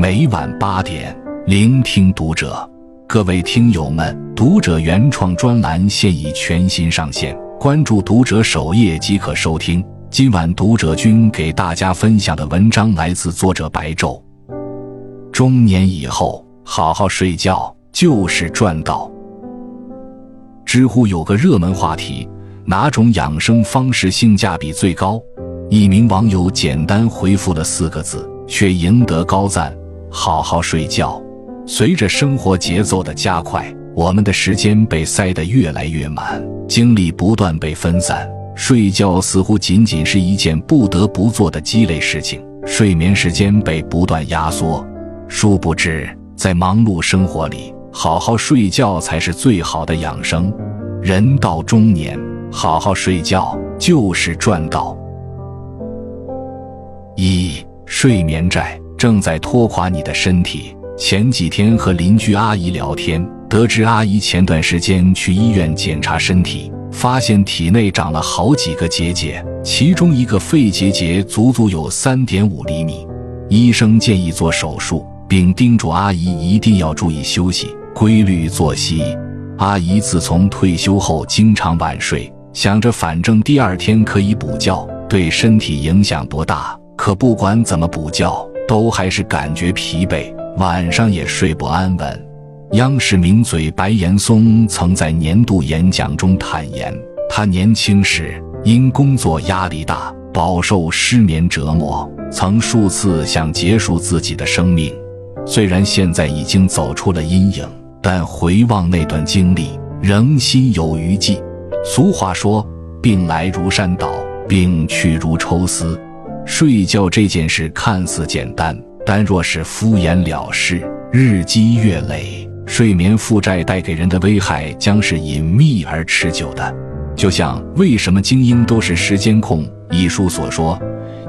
每晚八点，聆听读者。各位听友们，读者原创专栏现已全新上线，关注读者首页即可收听。今晚读者君给大家分享的文章来自作者白昼。中年以后，好好睡觉就是赚到。知乎有个热门话题：哪种养生方式性价比最高？一名网友简单回复了四个字，却赢得高赞：好好睡觉。随着生活节奏的加快，我们的时间被塞得越来越满，精力不断被分散，睡觉似乎仅仅是一件不得不做的鸡肋事情。睡眠时间被不断压缩，殊不知，在忙碌生活里，好好睡觉才是最好的养生。人到中年，好好睡觉就是赚到。一睡眠债正在拖垮你的身体。前几天和邻居阿姨聊天，得知阿姨前段时间去医院检查身体，发现体内长了好几个结节，其中一个肺结节足足有三点五厘米。医生建议做手术，并叮嘱阿姨一定要注意休息、规律作息。阿姨自从退休后经常晚睡，想着反正第二天可以补觉，对身体影响不大。可不管怎么补觉，都还是感觉疲惫。晚上也睡不安稳。央视名嘴白岩松曾在年度演讲中坦言，他年轻时因工作压力大，饱受失眠折磨，曾数次想结束自己的生命。虽然现在已经走出了阴影，但回望那段经历，仍心有余悸。俗话说：“病来如山倒，病去如抽丝。”睡觉这件事看似简单。但若是敷衍了事，日积月累，睡眠负债带给人的危害将是隐秘而持久的。就像《为什么精英都是时间控》一书所说，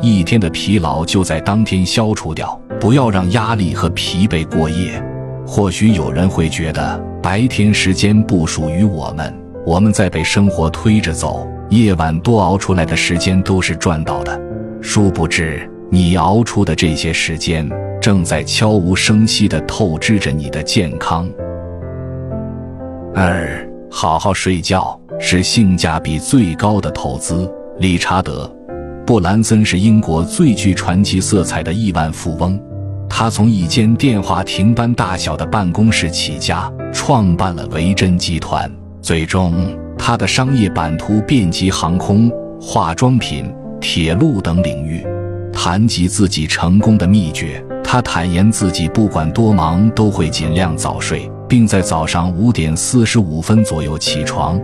一天的疲劳就在当天消除掉，不要让压力和疲惫过夜。或许有人会觉得，白天时间不属于我们，我们在被生活推着走，夜晚多熬出来的时间都是赚到的。殊不知。你熬出的这些时间，正在悄无声息地透支着你的健康。二，好好睡觉是性价比最高的投资。理查德·布兰森是英国最具传奇色彩的亿万富翁，他从一间电话亭般大小的办公室起家，创办了维珍集团。最终，他的商业版图遍及航空、化妆品、铁路等领域。谈及自己成功的秘诀，他坦言自己不管多忙都会尽量早睡，并在早上五点四十五分左右起床，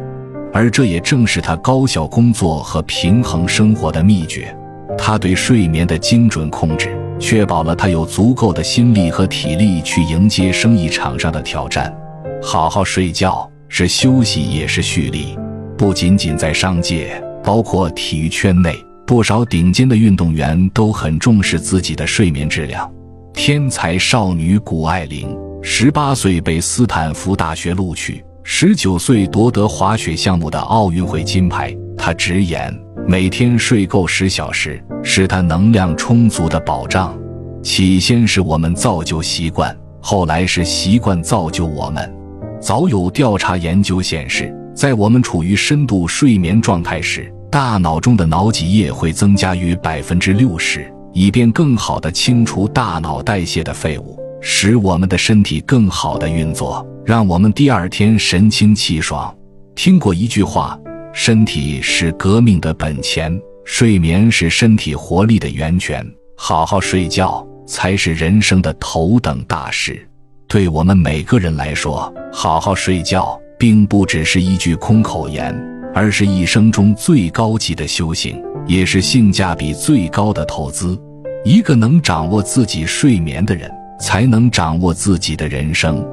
而这也正是他高效工作和平衡生活的秘诀。他对睡眠的精准控制，确保了他有足够的心力和体力去迎接生意场上的挑战。好好睡觉是休息，也是蓄力，不仅仅在商界，包括体育圈内。不少顶尖的运动员都很重视自己的睡眠质量。天才少女谷爱凌，十八岁被斯坦福大学录取，十九岁夺得滑雪项目的奥运会金牌。她直言，每天睡够十小时是她能量充足的保障。起先是我们造就习惯，后来是习惯造就我们。早有调查研究显示，在我们处于深度睡眠状态时，大脑中的脑脊液会增加约百分之六十，以便更好地清除大脑代谢的废物，使我们的身体更好地运作，让我们第二天神清气爽。听过一句话：“身体是革命的本钱，睡眠是身体活力的源泉。”好好睡觉才是人生的头等大事。对我们每个人来说，好好睡觉并不只是一句空口言。而是一生中最高级的修行，也是性价比最高的投资。一个能掌握自己睡眠的人，才能掌握自己的人生。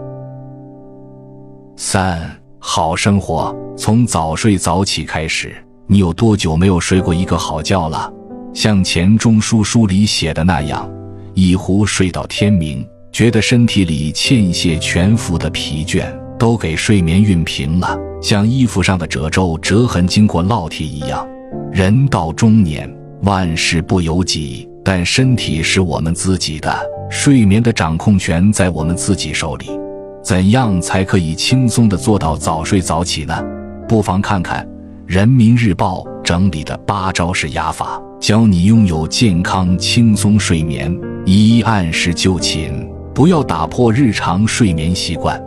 三好生活从早睡早起开始。你有多久没有睡过一个好觉了？像钱钟书书里写的那样，一壶睡到天明，觉得身体里欠泻全伏的疲倦都给睡眠熨平了。像衣服上的褶皱、折痕经过烙铁一样，人到中年，万事不由己，但身体是我们自己的，睡眠的掌控权在我们自己手里。怎样才可以轻松地做到早睡早起呢？不妨看看《人民日报》整理的八招式压法，教你拥有健康轻松睡眠。一、按时就寝，不要打破日常睡眠习惯；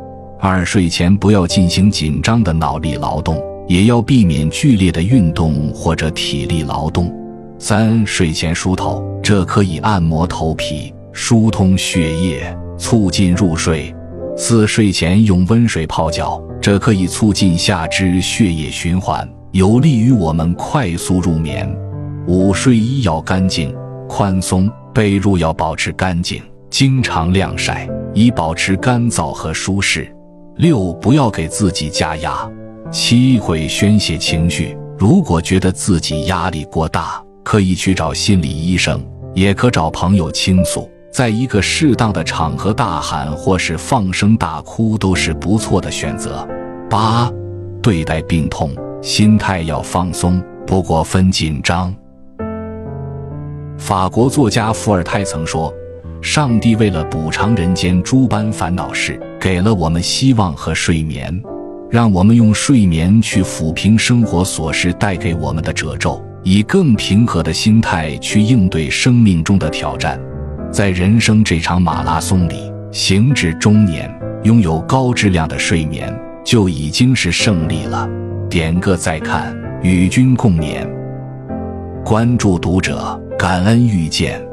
二、睡前不要进行紧张的脑力劳动，也要避免剧烈的运动或者体力劳动；三、睡前梳头，这可以按摩头皮，疏通血液，促进入睡。四睡前用温水泡脚，这可以促进下肢血液循环，有利于我们快速入眠。五睡衣要干净、宽松，被褥要保持干净，经常晾晒，以保持干燥和舒适。六不要给自己加压。七会宣泄情绪，如果觉得自己压力过大，可以去找心理医生，也可找朋友倾诉。在一个适当的场合大喊或是放声大哭都是不错的选择。八，对待病痛，心态要放松，不过分紧张。法国作家伏尔泰曾说：“上帝为了补偿人间诸般烦恼事，给了我们希望和睡眠，让我们用睡眠去抚平生活琐事带给我们的褶皱，以更平和的心态去应对生命中的挑战。”在人生这场马拉松里，行至中年，拥有高质量的睡眠就已经是胜利了。点个再看，与君共勉。关注读者，感恩遇见。